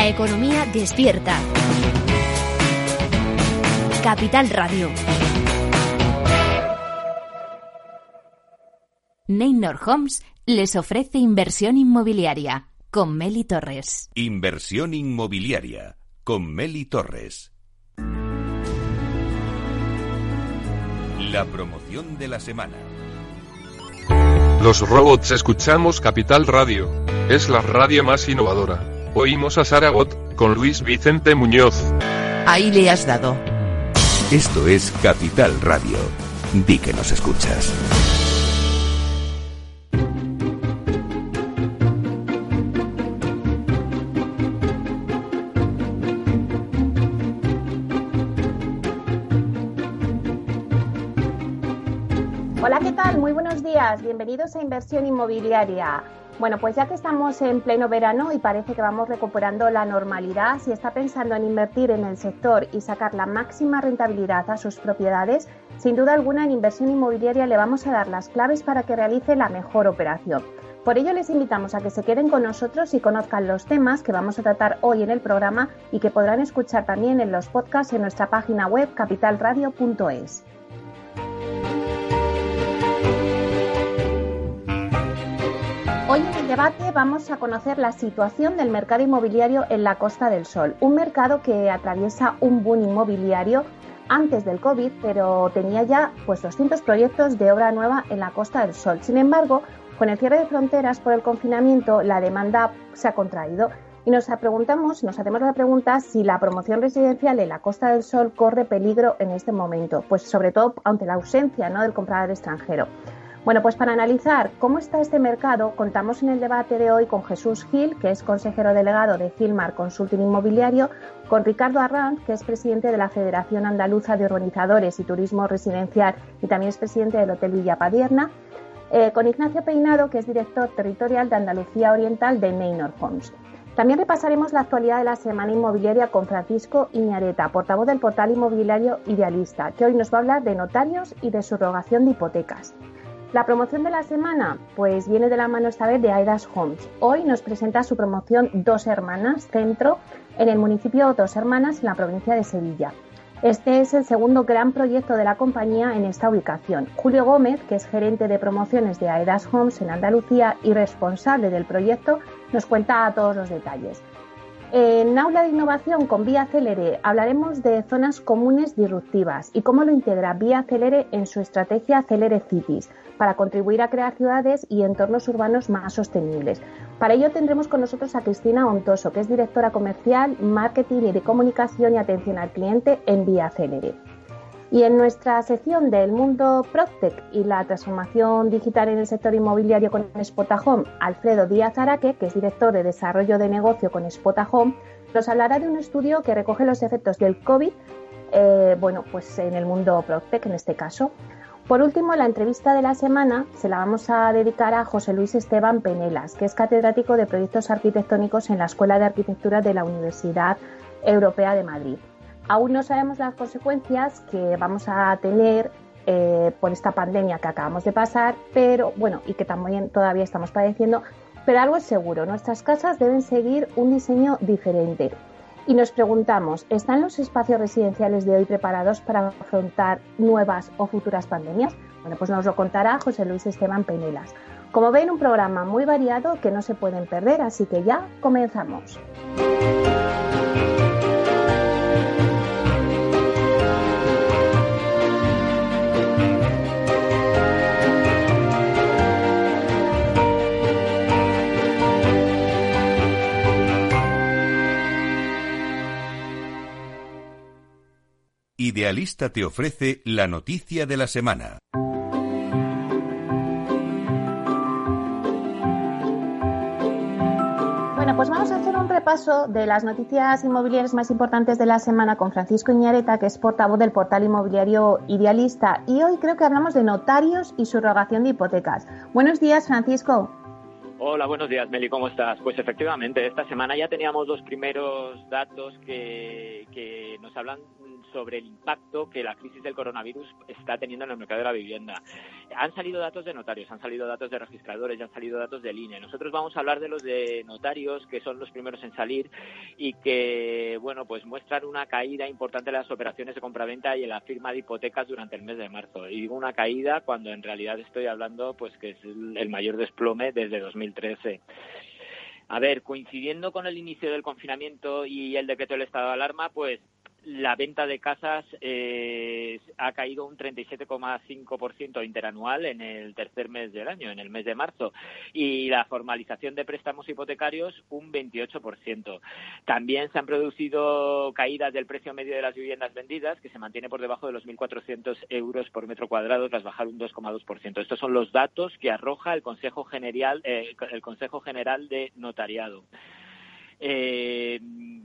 La economía despierta. Capital Radio. Neynor Homes les ofrece inversión inmobiliaria con Meli Torres. Inversión inmobiliaria con Meli Torres. La promoción de la semana. Los robots escuchamos Capital Radio. Es la radio más innovadora. Oímos a Saragot con Luis Vicente Muñoz. Ahí le has dado. Esto es Capital Radio. Di que nos escuchas. Hola, ¿qué tal? Muy buenos días. Bienvenidos a Inversión Inmobiliaria. Bueno, pues ya que estamos en pleno verano y parece que vamos recuperando la normalidad, si está pensando en invertir en el sector y sacar la máxima rentabilidad a sus propiedades, sin duda alguna en Inversión Inmobiliaria le vamos a dar las claves para que realice la mejor operación. Por ello les invitamos a que se queden con nosotros y conozcan los temas que vamos a tratar hoy en el programa y que podrán escuchar también en los podcasts en nuestra página web capitalradio.es. debate vamos a conocer la situación del mercado inmobiliario en la Costa del Sol, un mercado que atraviesa un boom inmobiliario antes del COVID, pero tenía ya pues 200 proyectos de obra nueva en la Costa del Sol. Sin embargo, con el cierre de fronteras por el confinamiento, la demanda se ha contraído y nos preguntamos, nos hacemos la pregunta si la promoción residencial en la Costa del Sol corre peligro en este momento, pues sobre todo ante la ausencia ¿no? del comprador extranjero. Bueno, pues para analizar cómo está este mercado, contamos en el debate de hoy con Jesús Gil, que es consejero delegado de Gilmar Consulting Inmobiliario, con Ricardo Arranz, que es presidente de la Federación Andaluza de Urbanizadores y Turismo Residencial y también es presidente del Hotel Villa Padierna, eh, con Ignacio Peinado, que es director territorial de Andalucía Oriental de Neynor Homes. También repasaremos la actualidad de la semana inmobiliaria con Francisco Iñareta, portavoz del portal inmobiliario Idealista, que hoy nos va a hablar de notarios y de subrogación de hipotecas. La promoción de la semana, pues viene de la mano esta vez de Aidas Homes. Hoy nos presenta su promoción Dos Hermanas Centro en el municipio Dos Hermanas en la provincia de Sevilla. Este es el segundo gran proyecto de la compañía en esta ubicación. Julio Gómez, que es gerente de promociones de Aidas Homes en Andalucía y responsable del proyecto, nos cuenta todos los detalles. En Aula de Innovación con Vía Celere hablaremos de zonas comunes disruptivas y cómo lo integra Vía Celere en su estrategia Celere Cities para contribuir a crear ciudades y entornos urbanos más sostenibles. Para ello tendremos con nosotros a Cristina Ontoso, que es directora comercial, marketing y de comunicación y atención al cliente en Vía Celere. Y en nuestra sección del mundo PropTech y la transformación digital en el sector inmobiliario con Spotahome, Alfredo Díaz Araque, que es director de desarrollo de negocio con Spotahome, nos hablará de un estudio que recoge los efectos del COVID, eh, bueno, pues en el mundo PropTech en este caso. Por último, la entrevista de la semana se la vamos a dedicar a José Luis Esteban Penelas, que es catedrático de proyectos arquitectónicos en la Escuela de Arquitectura de la Universidad Europea de Madrid. Aún no sabemos las consecuencias que vamos a tener eh, por esta pandemia que acabamos de pasar, pero bueno, y que también todavía estamos padeciendo, pero algo es seguro, nuestras casas deben seguir un diseño diferente. Y nos preguntamos, ¿están los espacios residenciales de hoy preparados para afrontar nuevas o futuras pandemias? Bueno, pues nos lo contará José Luis Esteban Penelas. Como ven, un programa muy variado que no se pueden perder, así que ya comenzamos. Idealista te ofrece la noticia de la semana. Bueno, pues vamos a hacer un repaso de las noticias inmobiliarias más importantes de la semana con Francisco Iñareta, que es portavoz del portal inmobiliario Idealista. Y hoy creo que hablamos de notarios y subrogación de hipotecas. Buenos días, Francisco. Hola, buenos días, Meli, ¿cómo estás? Pues efectivamente, esta semana ya teníamos los primeros datos que, nos hablan sobre el impacto que la crisis del coronavirus está teniendo en el mercado de la vivienda. Han salido datos de notarios, han salido datos de registradores, ya han salido datos del INE. Nosotros vamos a hablar de los de notarios, que son los primeros en salir y que, bueno, pues muestran una caída importante en las operaciones de compraventa y en la firma de hipotecas durante el mes de marzo. Y digo una caída cuando en realidad estoy hablando, pues que es el mayor desplome desde 2013. A ver, coincidiendo con el inicio del confinamiento y el decreto del estado de alarma, pues la venta de casas eh, ha caído un 37,5% interanual en el tercer mes del año, en el mes de marzo, y la formalización de préstamos hipotecarios un 28%. También se han producido caídas del precio medio de las viviendas vendidas, que se mantiene por debajo de los 1.400 euros por metro cuadrado, tras bajar un 2,2%. Estos son los datos que arroja el Consejo General, eh, el Consejo General de Notariado. Eh,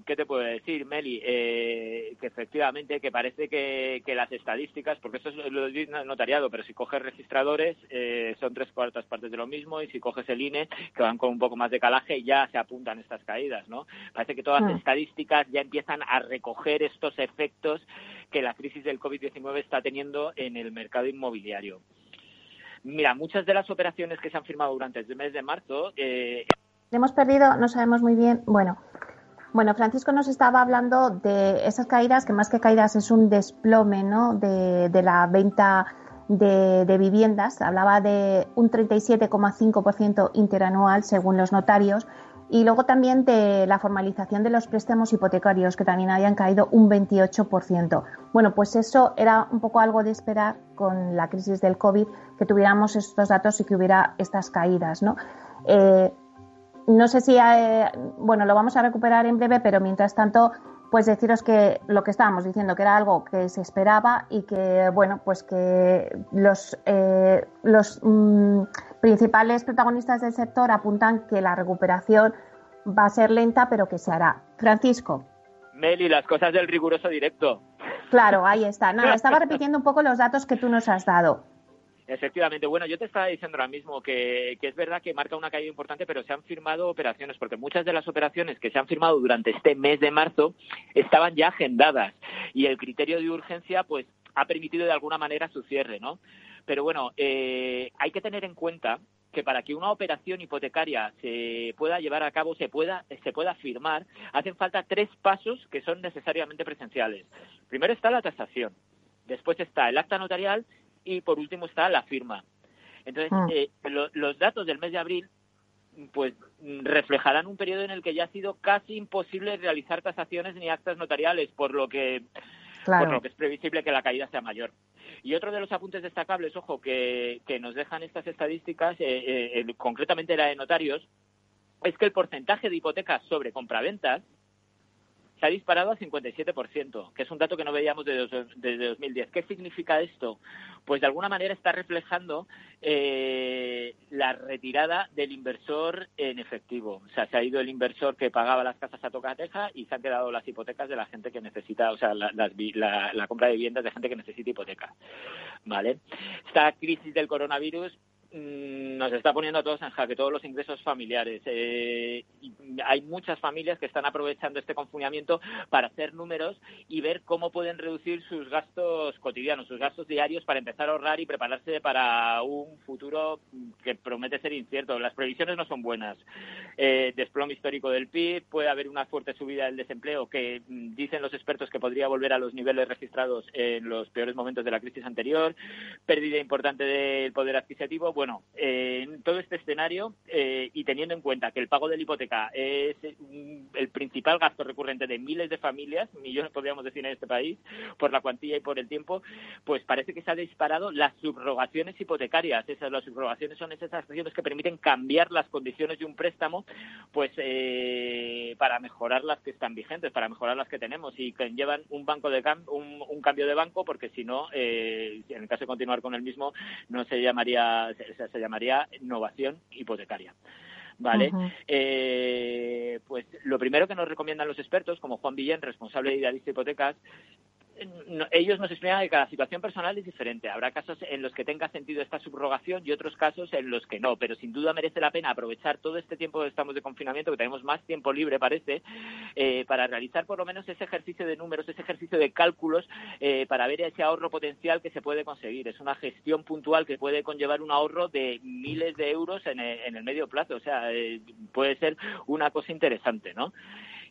¿Qué te puedo decir, Meli? Eh, que efectivamente, que parece que, las estadísticas, porque esto es lo notariado, pero si coges registradores eh, son tres cuartas partes de lo mismo y si coges el INE, que van con un poco más de calaje, ya se apuntan estas caídas, ¿no? Parece que todas las ah. estadísticas ya empiezan a recoger estos efectos que la crisis del COVID-19 está teniendo en el mercado inmobiliario. Mira, muchas de las operaciones que se han firmado durante el mes de marzo eh, hemos perdido, no sabemos muy bien. Bueno, bueno, Francisco nos estaba hablando de esas caídas, que más que caídas es un desplome ¿no? de, la venta de, viviendas. Hablaba de un 37,5% interanual según los notarios. Y luego también de la formalización de los préstamos hipotecarios, que también habían caído un 28%. Bueno, pues eso era un poco algo de esperar con la crisis del COVID, que tuviéramos estos datos y que hubiera estas caídas, ¿no? Eh, no sé si, eh, bueno, lo vamos a recuperar en breve, pero mientras tanto, pues deciros que lo que estábamos diciendo, que era algo que se esperaba y que, bueno, pues que los, eh, los mm, principales protagonistas del sector apuntan que la recuperación va a ser lenta, pero que se hará. Francisco. Meli, las cosas del riguroso directo. Claro, ahí está. Nada, estaba repitiendo un poco los datos que tú nos has dado. Efectivamente. Bueno, yo te estaba diciendo ahora mismo que, es verdad que marca una caída importante, pero se han firmado operaciones, porque muchas de las operaciones que se han firmado durante este mes de marzo estaban ya agendadas y el criterio de urgencia, pues, ha permitido de alguna manera su cierre, ¿no? Pero bueno, eh, hay que tener en cuenta que para que una operación hipotecaria se pueda llevar a cabo, se pueda, se pueda firmar, hacen falta tres pasos que son necesariamente presenciales. Primero está la tasación, después está el acta notarial y por último está la firma. Entonces, ah. eh, los datos del mes de abril pues reflejarán un periodo en el que ya ha sido casi imposible realizar tasaciones ni actas notariales, por lo que por lo que es previsible que la caída sea mayor. Y otro de los apuntes destacables, ojo, que, que nos dejan estas estadísticas, eh, eh, concretamente la de notarios, es que el porcentaje de hipotecas sobre compraventas se ha disparado al 57%, que es un dato que no veíamos desde, desde 2010. ¿Qué significa esto? Pues de alguna manera está reflejando eh, la retirada del inversor en efectivo. O sea, se ha ido el inversor que pagaba las casas a tocateja y se han quedado las hipotecas de la gente que necesita, o sea, la, compra de viviendas de gente que necesita hipoteca. ¿Vale? Esta crisis del coronavirus nos está poniendo a todos en jaque, todos los ingresos familiares. Eh, hay muchas familias que están aprovechando este confinamiento para hacer números y ver cómo pueden reducir sus gastos cotidianos, sus gastos diarios para empezar a ahorrar y prepararse para un futuro que promete ser incierto. Las previsiones no son buenas. Eh, desplome histórico del PIB, puede haber una fuerte subida del desempleo que mm, dicen los expertos que podría volver a los niveles registrados en los peores momentos de la crisis anterior, pérdida importante del poder adquisitivo bueno, eh, todo este escenario eh, y teniendo en cuenta que el pago de la hipoteca es el principal gasto recurrente de miles de familias, millones podríamos decir en este país, por la cuantía y por el tiempo, pues parece que se ha disparado las subrogaciones hipotecarias. Esas las subrogaciones son esas acciones que permiten cambiar las condiciones de un préstamo, pues eh, para mejorar las que están vigentes, para mejorar las que tenemos y que llevan un banco de un, cambio de banco, porque si no, en el caso de continuar con el mismo, no se llamaría se llamaría innovación hipotecaria. ¿Vale? eh, pues lo primero que nos recomiendan los expertos, como Juan Villén, responsable de Idealista Hipotecas, ellos nos explican que cada situación personal es diferente. Habrá casos en los que tenga sentido esta subrogación y otros casos en los que no, pero sin duda merece la pena aprovechar todo este tiempo que estamos de confinamiento, que tenemos más tiempo libre, parece, eh, para realizar por lo menos ese ejercicio de números, ese ejercicio de cálculos, eh, para ver ese ahorro potencial que se puede conseguir. Es una gestión puntual que puede conllevar un ahorro de miles de euros en el, medio plazo. O sea, eh, puede ser una cosa interesante, ¿no?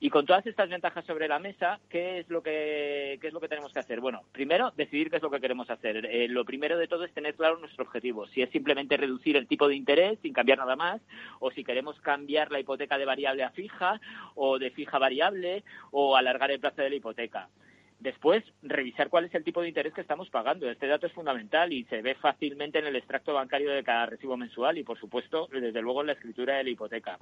Y con todas estas ventajas sobre la mesa, ¿qué es lo que, qué es lo que tenemos que hacer? Bueno, primero, decidir qué es lo que queremos hacer. Eh, lo primero de todo es tener claro nuestro objetivo. Si es simplemente reducir el tipo de interés sin cambiar nada más, o si queremos cambiar la hipoteca de variable a fija, o de fija a variable, o alargar el plazo de la hipoteca. Después, revisar cuál es el tipo de interés que estamos pagando. Este dato es fundamental y se ve fácilmente en el extracto bancario de cada recibo mensual y, por supuesto, desde luego en la escritura de la hipoteca.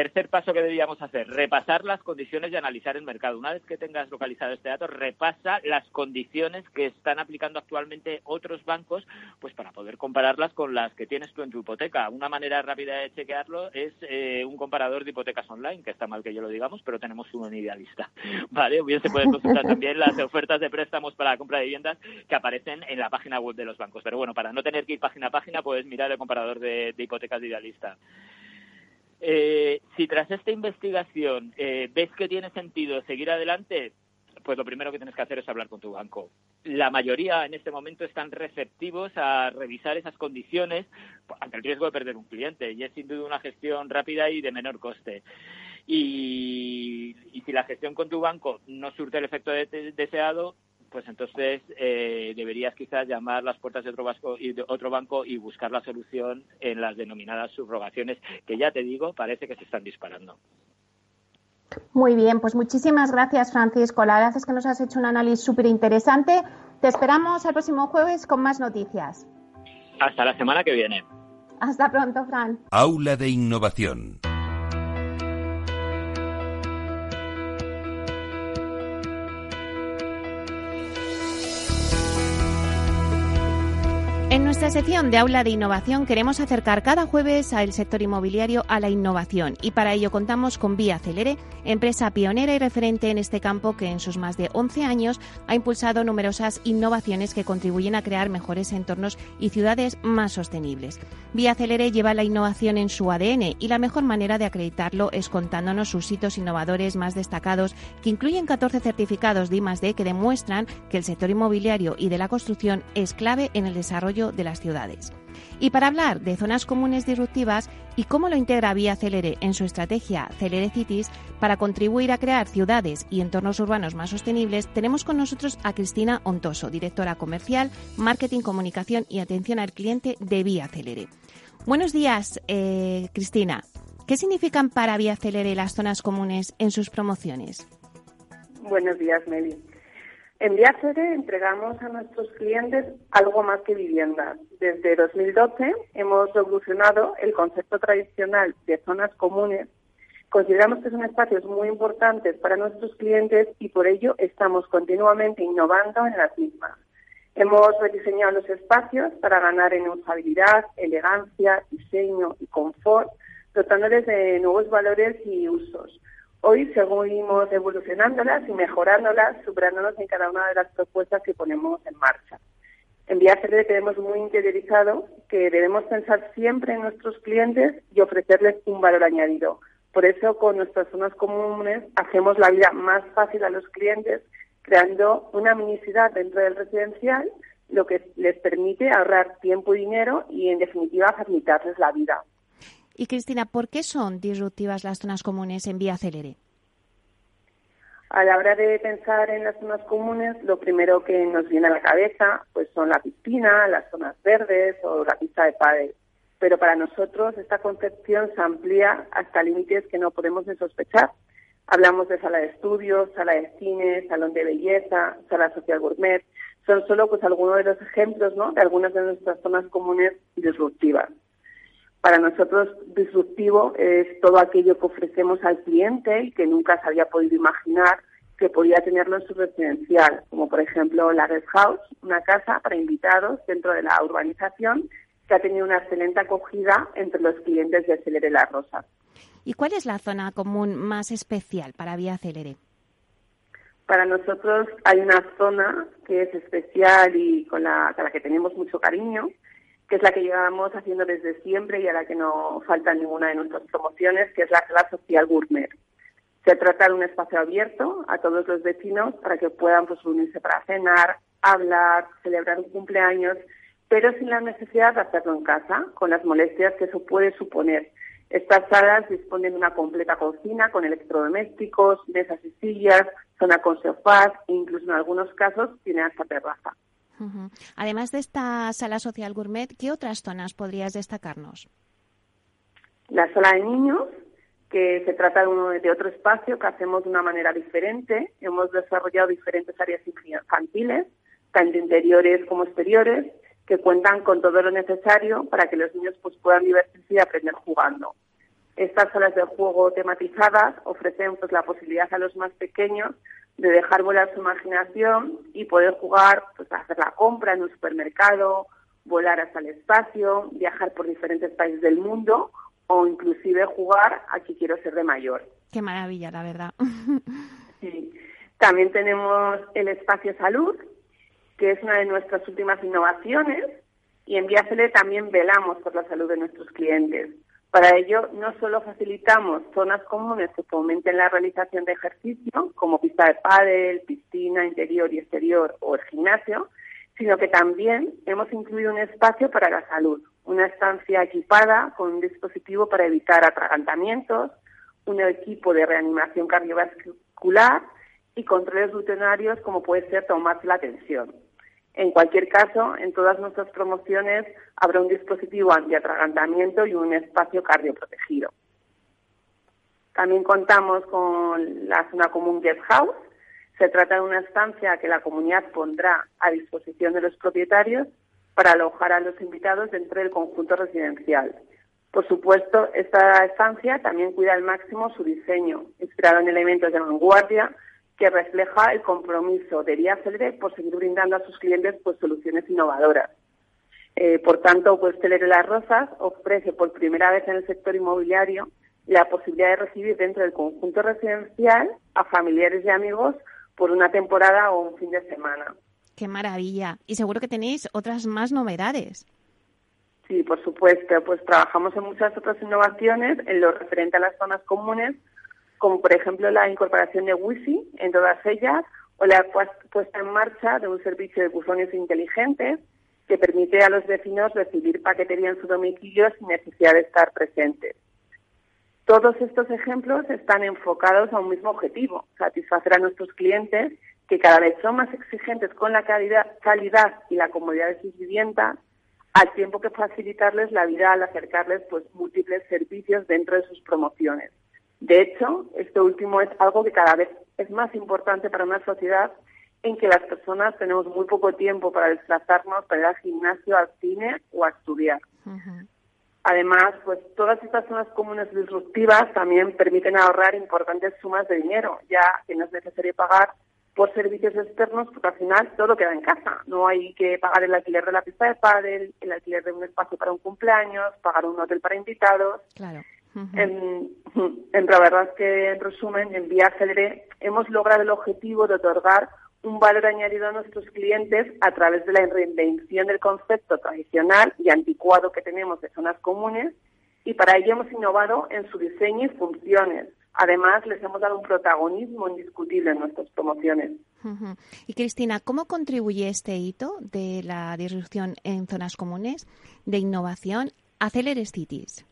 Tercer paso que deberíamos hacer, repasar las condiciones y analizar el mercado. Una vez que tengas localizado este dato, repasa las condiciones que están aplicando actualmente otros bancos, pues para poder compararlas con las que tienes tú en tu hipoteca. Una manera rápida de chequearlo es eh, un comparador de hipotecas online, que está mal que yo lo digamos, pero tenemos uno idealista. Vale, bien se pueden consultar también las ofertas de préstamos para la compra de viviendas que aparecen en la página web de los bancos. Pero bueno, para no tener que ir página a página, puedes mirar el comparador de, de hipotecas de idealista. Eh, si tras esta investigación eh, ves que tiene sentido seguir adelante, pues lo primero que tienes que hacer es hablar con tu banco. La mayoría en este momento están receptivos a revisar esas condiciones ante el riesgo de perder un cliente y es sin duda una gestión rápida y de menor coste. Y, si la gestión con tu banco no surte el efecto deseado, pues entonces eh, deberías quizás llamar las puertas de otro, banco y de otro banco y buscar la solución en las denominadas subrogaciones, que ya te digo, parece que se están disparando. Muy bien, pues muchísimas gracias, Francisco. La verdad es que nos has hecho un análisis súper interesante. Te esperamos el próximo jueves con más noticias. Hasta la semana que viene. Hasta pronto, Fran. Aula de Innovación. En nuestra sección de Aula de Innovación queremos acercar cada jueves al sector inmobiliario a la innovación y para ello contamos con Vía Celere, empresa pionera y referente en este campo que en sus más de 11 años ha impulsado numerosas innovaciones que contribuyen a crear mejores entornos y ciudades más sostenibles. Vía Celere lleva la innovación en su ADN y la mejor manera de acreditarlo es contándonos sus hitos innovadores más destacados que incluyen 14 certificados de I+D que demuestran que el sector inmobiliario y de la construcción es clave en el desarrollo de las ciudades. Y para hablar de zonas comunes disruptivas y cómo lo integra Vía Celere en su estrategia Celere Cities para contribuir a crear ciudades y entornos urbanos más sostenibles, tenemos con nosotros a Cristina Ontoso, directora comercial, marketing, comunicación y atención al cliente de Vía Celere. Buenos días, eh, Cristina. ¿Qué significan para Vía Celere las zonas comunes en sus promociones? Buenos días, Meli. En Viacere entregamos a nuestros clientes algo más que viviendas. Desde 2012 hemos revolucionado el concepto tradicional de zonas comunes. Consideramos que son espacios muy importantes para nuestros clientes y por ello estamos continuamente innovando en las mismas. Hemos rediseñado los espacios para ganar en usabilidad, elegancia, diseño y confort, dotándoles de nuevos valores y usos. Hoy seguimos evolucionándolas y mejorándolas, superándonos en cada una de las propuestas que ponemos en marcha. En Viaje tenemos muy interiorizado que debemos pensar siempre en nuestros clientes y ofrecerles un valor añadido. Por eso, con nuestras zonas comunes, hacemos la vida más fácil a los clientes, creando una mini ciudad dentro del residencial, lo que les permite ahorrar tiempo y dinero y, en definitiva, facilitarles la vida. Y Cristina, ¿por qué son disruptivas las zonas comunes en Vía Celere? A la hora de pensar en las zonas comunes, lo primero que nos viene a la cabeza pues son la piscina, las zonas verdes o la pista de pádel. Pero para nosotros esta concepción se amplía hasta límites que no podemos ni sospechar. Hablamos de sala de estudios, sala de cine, salón de belleza, sala social gourmet. Son solo pues algunos de los ejemplos ¿no? de algunas de nuestras zonas comunes disruptivas. Para nosotros, disruptivo es todo aquello que ofrecemos al cliente y que nunca se había podido imaginar que podía tenerlo en su residencial, como por ejemplo la Red House, una casa para invitados dentro de la urbanización que ha tenido una excelente acogida entre los clientes de Celere La Rosa. ¿Y cuál es la zona común más especial para Vía Celere? Para nosotros hay una zona que es especial y con la, a la que tenemos mucho cariño, que es la que llevamos haciendo desde siempre y a la que no falta ninguna de nuestras promociones, que es la sala social gourmet. Se trata de un espacio abierto a todos los vecinos para que puedan pues, para cenar, hablar, celebrar un cumpleaños, pero sin la necesidad de hacerlo en casa, con las molestias que eso puede suponer. Estas salas disponen de una completa cocina con electrodomésticos, mesas y sillas, zona con sofás e incluso en algunos casos tiene hasta terraza. Además de esta sala social gourmet, ¿qué otras zonas podrías destacarnos? La sala de niños, que se trata de, uno, de otro espacio que hacemos de una manera diferente. Hemos desarrollado diferentes áreas infantiles, tanto interiores como exteriores, que cuentan con todo lo necesario para que los niños pues, puedan divertirse y aprender jugando. Estas salas de juego tematizadas ofrecen pues, la posibilidad a los más pequeños de dejar volar su imaginación y poder jugar, pues hacer la compra en un supermercado, volar hasta el espacio, viajar por diferentes países del mundo o inclusive jugar a que quiero ser de mayor. Qué maravilla, la verdad. sí. También tenemos el espacio salud, que es una de nuestras últimas innovaciones, y en Viacele también velamos por la salud de nuestros clientes. Para ello, no solo facilitamos zonas comunes que fomenten la realización de ejercicio, como pista de pádel, piscina interior y exterior o el gimnasio, sino que también hemos incluido un espacio para la salud, una estancia equipada con un dispositivo para evitar atragantamientos, un equipo de reanimación cardiovascular y controles rutinarios como puede ser tomarse la tensión. En cualquier caso, en todas nuestras promociones habrá un dispositivo antiatragantamiento y un espacio cardioprotegido. También contamos con la zona común Guest House. Se trata de una estancia que la comunidad pondrá a disposición de los propietarios para alojar a los invitados dentro del conjunto residencial. Por supuesto, esta estancia también cuida al máximo su diseño, inspirado en elementos de vanguardia que refleja el compromiso de Vía por seguir brindando a sus clientes pues, soluciones innovadoras. Eh, por tanto, pues Celere Las Rosas ofrece por primera vez en el sector inmobiliario la posibilidad de recibir dentro del conjunto residencial a familiares y amigos por una temporada o un fin de semana. ¡Qué maravilla! Y seguro que tenéis otras más novedades. Sí, por supuesto. Pues trabajamos en muchas otras innovaciones en lo referente a las zonas comunes como por ejemplo la incorporación de Wi-Fi en todas ellas o la puesta en marcha de un servicio de buzones inteligentes que permite a los vecinos recibir paquetería en su domicilio sin necesidad de estar presentes. Todos estos ejemplos están enfocados a un mismo objetivo, satisfacer a nuestros clientes que cada vez son más exigentes con la calidad, calidad y la comodidad de sus viviendas, al tiempo que facilitarles la vida al acercarles pues múltiples servicios dentro de sus promociones. De hecho, esto último es algo que cada vez es más importante para una sociedad en que las personas tenemos muy poco tiempo para desplazarnos, para ir al gimnasio, al cine o a estudiar. Además, pues todas estas zonas comunes disruptivas también permiten ahorrar importantes sumas de dinero, ya que no es necesario pagar por servicios externos, porque al final todo queda en casa. No hay que pagar el alquiler de la pista de pádel, el alquiler de un espacio para un cumpleaños, pagar un hotel para invitados. Claro en, la verdad es que, en resumen, en Vía Cedre hemos logrado el objetivo de otorgar un valor añadido a nuestros clientes a través de la reinvención del concepto tradicional y anticuado que tenemos de zonas comunes y para ello hemos innovado en su diseño y funciones. Además, les hemos dado un protagonismo indiscutible en nuestras promociones. Y Cristina, ¿cómo contribuye este hito de la disrupción en zonas comunes, de innovación a Celeres Cities?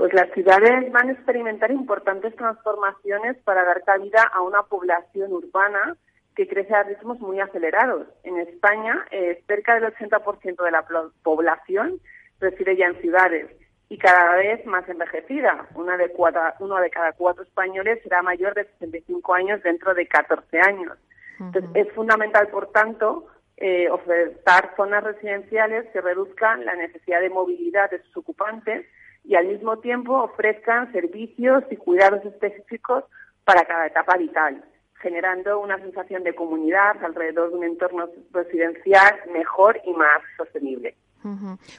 Pues las ciudades van a experimentar importantes transformaciones para dar cabida a una población urbana que crece a ritmos muy acelerados. En España, eh, cerca del 80% de la población reside ya en ciudades y cada vez más envejecida. Una de uno de cada cuatro españoles será mayor de 65 años dentro de 14 años. Entonces, es fundamental, por tanto, eh, ofertar zonas residenciales que reduzcan la necesidad de movilidad de sus ocupantes y al mismo tiempo ofrezcan servicios y cuidados específicos para cada etapa vital, generando una sensación de comunidad alrededor de un entorno residencial mejor y más sostenible.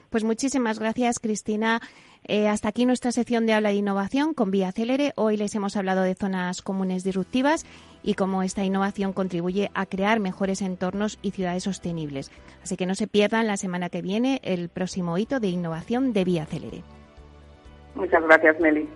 Pues muchísimas gracias, Cristina. Eh, hasta aquí nuestra sección de habla de innovación con Vía Celere. Hoy les hemos hablado de zonas comunes disruptivas y cómo esta innovación contribuye a crear mejores entornos y ciudades sostenibles. Así que no se pierdan la semana que viene el próximo hito de innovación de Vía Celere. Muchas gracias, Meli.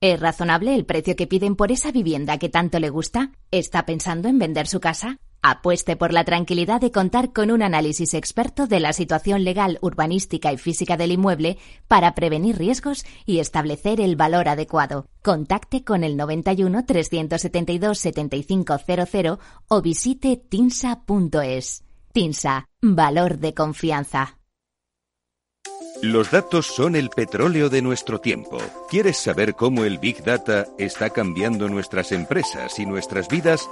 ¿Es razonable el precio que piden por esa vivienda que tanto le gusta? ¿Está pensando en vender su casa? Apueste por la tranquilidad de contar con un análisis experto de la situación legal, urbanística y física del inmueble para prevenir riesgos y establecer el valor adecuado. Contacte con el 91 372 7500 o visite tinsa.es. Tinsa, valor de confianza. Los datos son el petróleo de nuestro tiempo. ¿Quieres saber cómo el Big Data está cambiando nuestras empresas y nuestras vidas?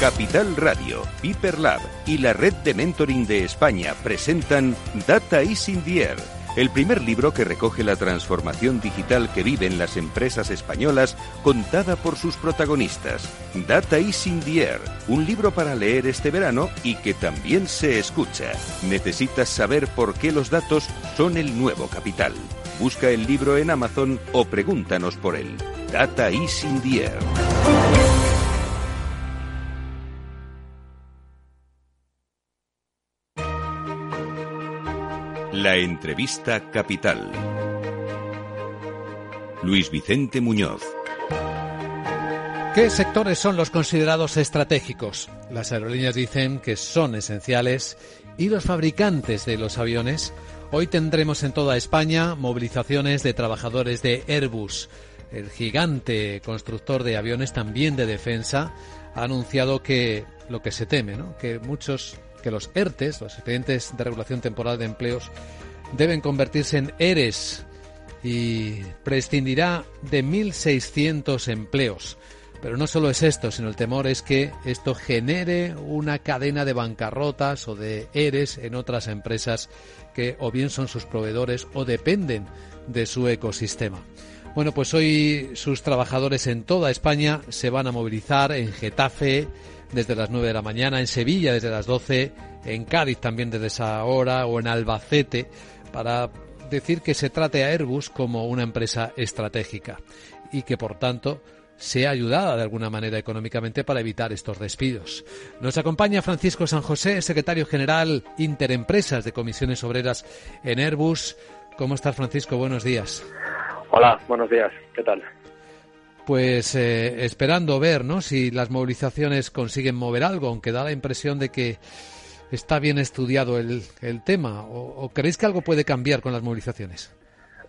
Capital Radio, Piper Lab y la red de mentoring de España presentan Data is in the Air el primer libro que recoge la transformación digital que viven las empresas españolas contada por sus protagonistas. Data is in the Air, un libro para leer este verano y que también se escucha. Necesitas saber por qué los datos son el nuevo capital. Busca el libro en Amazon o pregúntanos por él. Data is in the Air. La entrevista capital. Luis Vicente Muñoz. ¿Qué sectores son los considerados estratégicos? Las aerolíneas dicen que son esenciales y los fabricantes de los aviones. Hoy tendremos en toda España movilizaciones de trabajadores de Airbus. El gigante constructor de aviones también de defensa ha anunciado que lo que se teme, ¿no? que muchos que los ERTES, los expedientes de regulación temporal de empleos, deben convertirse en ERES y prescindirá de 1.600 empleos. Pero no solo es esto, sino el temor es que esto genere una cadena de bancarrotas o de ERES en otras empresas que o bien son sus proveedores o dependen de su ecosistema. Bueno, pues hoy sus trabajadores en toda España se van a movilizar en Getafe, desde las 9 de la mañana, en Sevilla desde las 12, en Cádiz también desde esa hora o en Albacete para decir que se trate a Airbus como una empresa estratégica y que por tanto sea ayudada de alguna manera económicamente para evitar estos despidos. Nos acompaña Francisco San José, secretario general Interempresas de Comisiones Obreras en Airbus. ¿Cómo estás, Francisco? Buenos días. Hola, buenos días. ¿Qué tal? Pues eh, esperando ver ¿no? si las movilizaciones consiguen mover algo, aunque da la impresión de que está bien estudiado el, el tema. ¿O, creéis que algo puede cambiar con las movilizaciones?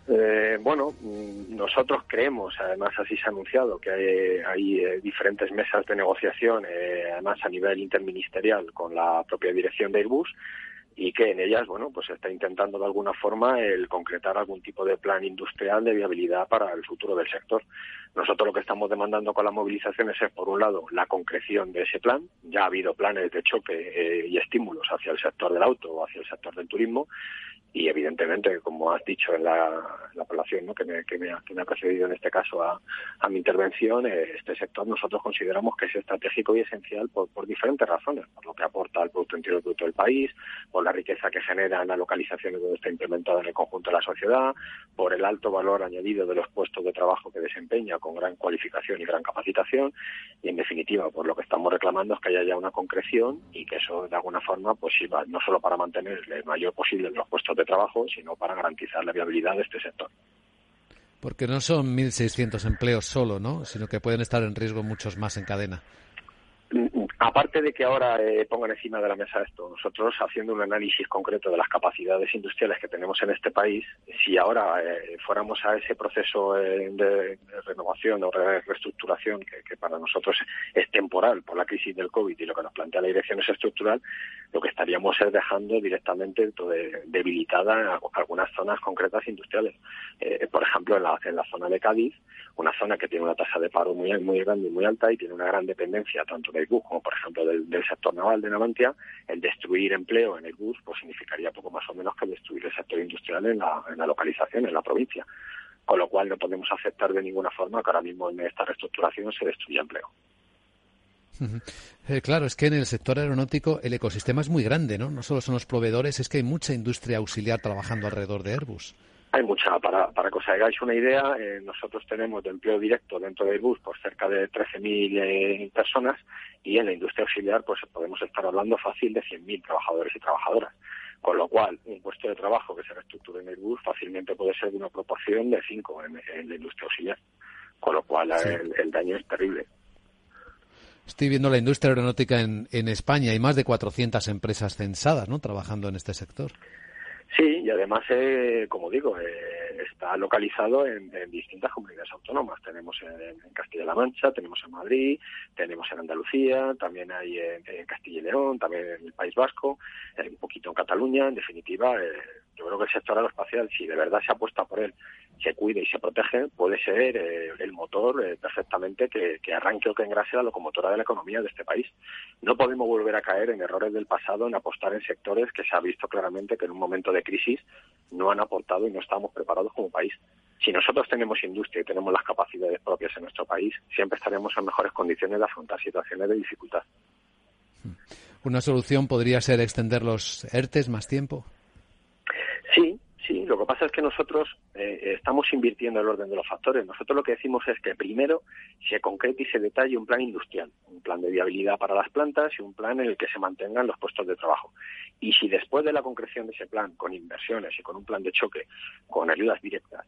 Eh, bueno, mm, nosotros creemos, además así se ha anunciado, que hay, hay eh, diferentes mesas de negociación, además a nivel interministerial con la propia dirección de Airbus, y que en ellas, bueno, pues está intentando de alguna forma el concretar algún tipo de plan industrial de viabilidad para el futuro del sector. Nosotros lo que estamos demandando con las movilizaciones es, por un lado, la concreción de ese plan. Ya ha habido planes de choque eh, y estímulos hacia el sector del auto o hacia el sector del turismo y evidentemente, como has dicho en la, la población ¿no? que, me, que, me ha, que, me, ha, precedido en este caso a, a mi intervención, eh, este sector nosotros consideramos que es estratégico y esencial por, por, diferentes razones, por lo que aporta al Producto Interior Bruto del país, por la riqueza que genera en las localizaciones donde está implementado en el conjunto de la sociedad, por el alto valor añadido de los puestos de trabajo que desempeña con gran cualificación y gran capacitación y en definitiva por lo que estamos reclamando es que haya ya una concreción y que eso de alguna forma pues sirva no solo para mantener el mayor posible los puestos de trabajo, sino para garantizar la viabilidad de este sector. Porque no son 1.600 empleos solo, ¿no? Sino que pueden estar en riesgo muchos más en cadena. Aparte de que ahora eh, pongan encima de la mesa esto, nosotros haciendo un análisis concreto de las capacidades industriales que tenemos en este país, si ahora eh, fuéramos a ese proceso eh, de, renovación o de reestructuración, que, para nosotros es temporal por la crisis del COVID y lo que nos plantea la dirección es estructural, lo que estaríamos es dejando directamente debilitada algunas zonas concretas industriales. por ejemplo, en la, en la zona de Cádiz, una zona que tiene una tasa de paro muy, muy grande y muy alta y tiene una gran dependencia tanto de Airbus como por ejemplo, del, sector naval de Navantia, el destruir empleo en el bus pues significaría poco más o menos que destruir el sector industrial en la, en la localización, en la provincia. Con lo cual no podemos aceptar de ninguna forma que ahora mismo en esta reestructuración se destruya empleo. Eh, claro, es que en el sector aeronáutico el ecosistema es muy grande, ¿no? No solo son los proveedores, es que hay mucha industria auxiliar trabajando alrededor de Airbus. Hay mucha, para, para que os hagáis una idea, eh, nosotros tenemos de empleo directo dentro de Airbus por cerca de 13.000 eh, personas y en la industria auxiliar pues podemos estar hablando fácil de 100.000 trabajadores y trabajadoras. Con lo cual, un puesto de trabajo que se reestructure en Airbus fácilmente puede ser de una proporción de 5 en, la industria auxiliar. Con lo cual, el daño es terrible. Estoy viendo la industria aeronáutica en, en España. Hay más de 400 empresas censadas, ¿no? Trabajando en este sector. Sí, y además, eh, como digo, eh, está localizado en, distintas comunidades autónomas. Tenemos en, Castilla-La Mancha, tenemos en Madrid, tenemos en Andalucía, también hay en, Castilla y León, también en el País Vasco, un poquito en Cataluña. En definitiva, eh, yo creo que el sector aeroespacial, si de verdad se apuesta por él se cuide y se protege, puede ser eh, el motor eh, perfectamente que, arranque o que engrase la locomotora de la economía de este país. No podemos volver a caer en errores del pasado, en apostar en sectores que se ha visto claramente que en un momento de crisis no han aportado y no estamos preparados como país. Si nosotros tenemos industria y tenemos las capacidades propias en nuestro país, siempre estaremos en mejores condiciones de afrontar situaciones de dificultad. ¿Una solución podría ser extender los ERTES más tiempo? Lo que pasa es que nosotros eh, estamos invirtiendo el orden de los factores. Nosotros lo que decimos es que primero se concrete y se detalle un plan industrial, un plan de viabilidad para las plantas y un plan en el que se mantengan los puestos de trabajo. Y si después de la concreción de ese plan, con inversiones y con un plan de choque, con ayudas directas,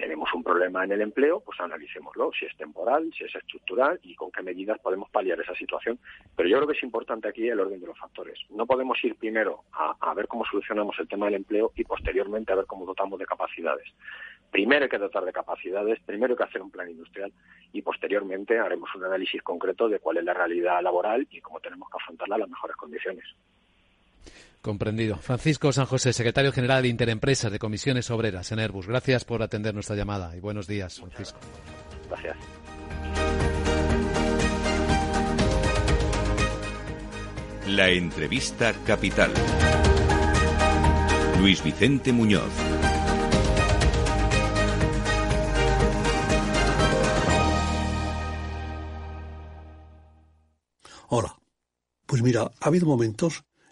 tenemos un problema en el empleo, pues analicémoslo, si es temporal, si es estructural y con qué medidas podemos paliar esa situación. Pero yo creo que es importante aquí el orden de los factores. No podemos ir primero a, ver cómo solucionamos el tema del empleo y posteriormente a ver cómo dotamos de capacidades. Primero hay que dotar de capacidades, primero hay que hacer un plan industrial y posteriormente haremos un análisis concreto de cuál es la realidad laboral y cómo tenemos que afrontarla en las mejores condiciones. Comprendido. Francisco San José, secretario general de Interempresas de Comisiones Obreras en Airbus. Gracias por atender nuestra llamada y buenos días, Francisco. Gracias. La entrevista capital. Luis Vicente Muñoz. Hola. Pues mira, ha habido momentos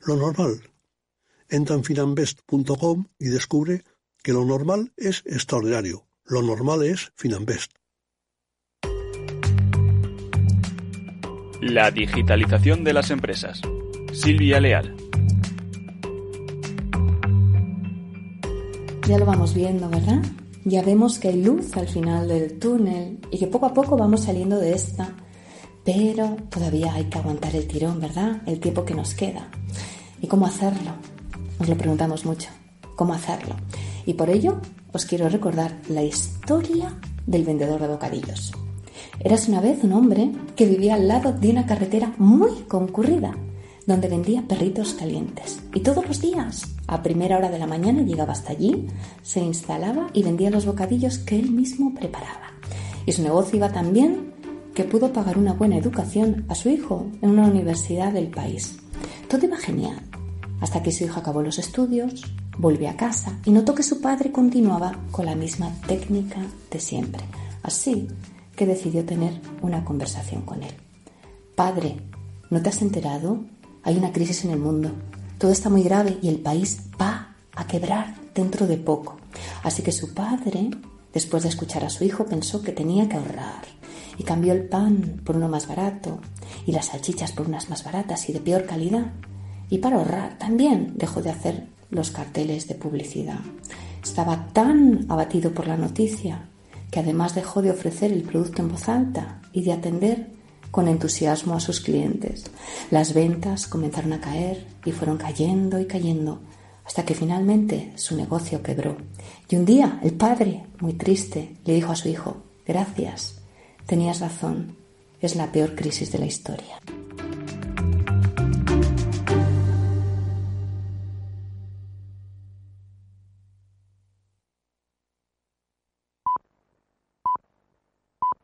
lo normal. Entra en finambest.com y descubre que lo normal es extraordinario. Lo normal es Finambest. La digitalización de las empresas. Silvia Leal. Ya lo vamos viendo, ¿verdad? Ya vemos que hay luz al final del túnel y que poco a poco vamos saliendo de esta pero todavía hay que aguantar el tirón, ¿verdad? El tiempo que nos queda. ¿Y cómo hacerlo? Nos lo preguntamos mucho. ¿Cómo hacerlo? Y por ello os quiero recordar la historia del vendedor de bocadillos. Eras una vez un hombre que vivía al lado de una carretera muy concurrida, donde vendía perritos calientes. Y todos los días, a primera hora de la mañana, llegaba hasta allí, se instalaba y vendía los bocadillos que él mismo preparaba. Y su negocio iba tan bien que pudo pagar una buena educación a su hijo en una universidad del país. Todo iba genial, hasta que su hijo acabó los estudios, volvió a casa y notó que su padre continuaba con la misma técnica de siempre. Así que decidió tener una conversación con él. Padre, ¿no te has enterado? Hay una crisis en el mundo. Todo está muy grave y el país va a quebrar dentro de poco. Así que su padre, después de escuchar a su hijo, pensó que tenía que ahorrar y cambió el pan por uno más barato y las salchichas por unas más baratas y de peor calidad. Y para ahorrar también dejó de hacer los carteles de publicidad. Estaba tan abatido por la noticia que además dejó de ofrecer el producto en voz alta y de atender con entusiasmo a sus clientes. Las ventas comenzaron a caer y fueron cayendo y cayendo hasta que finalmente su negocio quebró. Y un día el padre, muy triste, le dijo a su hijo, gracias, tenías razón, es la peor crisis de la historia.